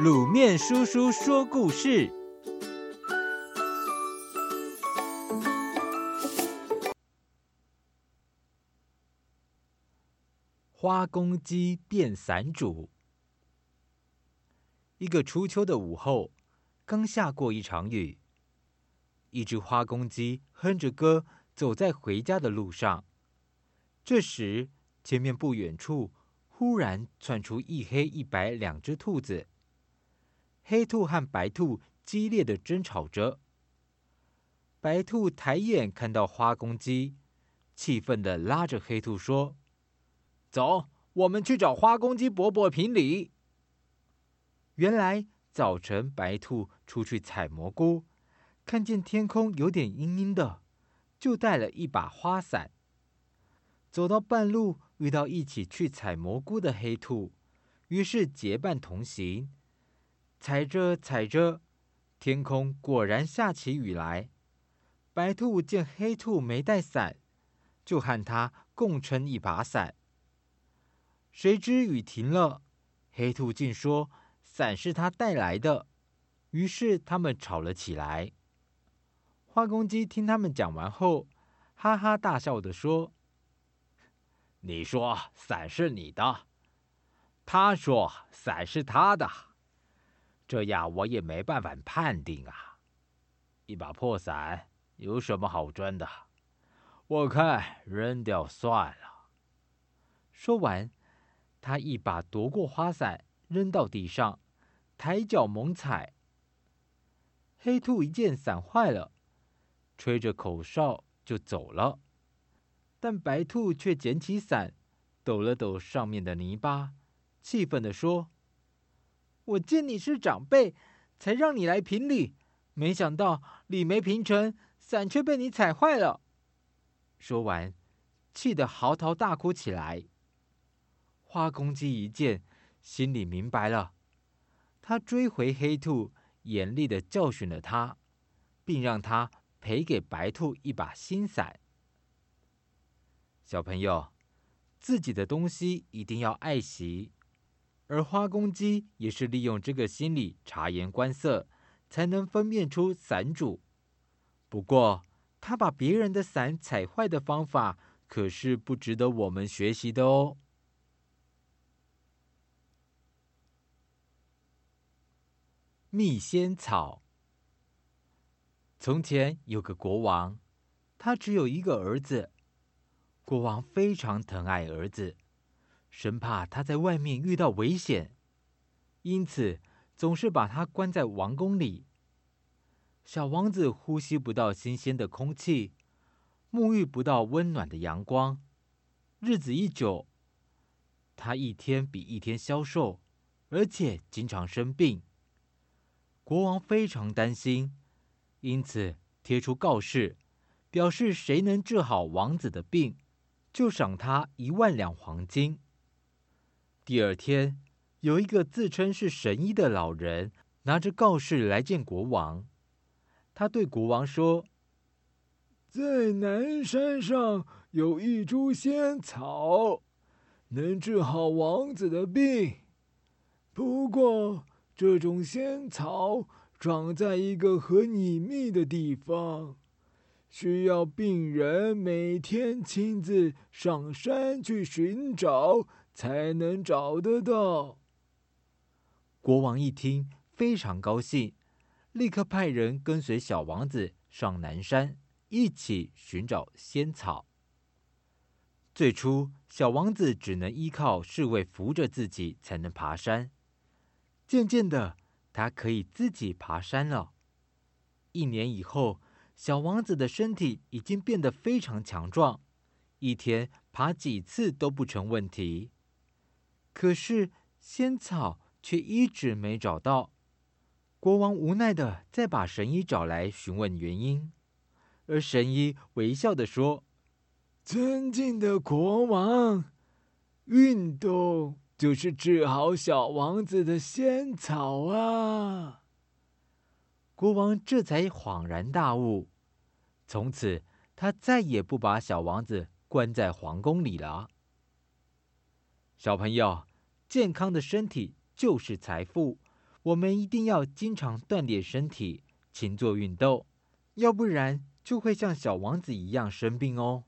卤面叔叔说故事：花公鸡变伞主。一个初秋的午后，刚下过一场雨。一只花公鸡哼着歌，走在回家的路上。这时，前面不远处忽然窜出一黑一白两只兔子。黑兔和白兔激烈的争吵着。白兔抬眼看到花公鸡，气愤的拉着黑兔说：“走，我们去找花公鸡伯伯评理。”原来早晨白兔出去采蘑菇，看见天空有点阴阴的，就带了一把花伞。走到半路，遇到一起去采蘑菇的黑兔，于是结伴同行。踩着踩着，天空果然下起雨来。白兔见黑兔没带伞，就和他共撑一把伞。谁知雨停了，黑兔竟说伞是他带来的，于是他们吵了起来。花公鸡听他们讲完后，哈哈大笑地说：“你说伞是你的，他说伞是他的。”这样我也没办法判定啊！一把破伞有什么好争的？我看扔掉算了。说完，他一把夺过花伞，扔到地上，抬脚猛踩。黑兔一见伞坏了，吹着口哨就走了。但白兔却捡起伞，抖了抖上面的泥巴，气愤地说。我见你是长辈，才让你来评理，没想到理没评成，伞却被你踩坏了。说完，气得嚎啕大哭起来。花公鸡一见，心里明白了，他追回黑兔，严厉的教训了他，并让他赔给白兔一把新伞。小朋友，自己的东西一定要爱惜。而花公鸡也是利用这个心理察言观色，才能分辨出伞主。不过，他把别人的伞踩坏的方法，可是不值得我们学习的哦。蜜仙草。从前有个国王，他只有一个儿子，国王非常疼爱儿子。生怕他在外面遇到危险，因此总是把他关在王宫里。小王子呼吸不到新鲜的空气，沐浴不到温暖的阳光，日子一久，他一天比一天消瘦，而且经常生病。国王非常担心，因此贴出告示，表示谁能治好王子的病，就赏他一万两黄金。第二天，有一个自称是神医的老人拿着告示来见国王。他对国王说：“在南山上有一株仙草，能治好王子的病。不过，这种仙草长在一个很隐秘的地方，需要病人每天亲自上山去寻找。”才能找得到。国王一听，非常高兴，立刻派人跟随小王子上南山，一起寻找仙草。最初，小王子只能依靠侍卫扶着自己才能爬山。渐渐的，他可以自己爬山了。一年以后，小王子的身体已经变得非常强壮，一天爬几次都不成问题。可是仙草却一直没找到，国王无奈的再把神医找来询问原因，而神医微笑的说：“尊敬的国王，运动就是治好小王子的仙草啊！”国王这才恍然大悟，从此他再也不把小王子关在皇宫里了。小朋友，健康的身体就是财富，我们一定要经常锻炼身体，勤做运动，要不然就会像小王子一样生病哦。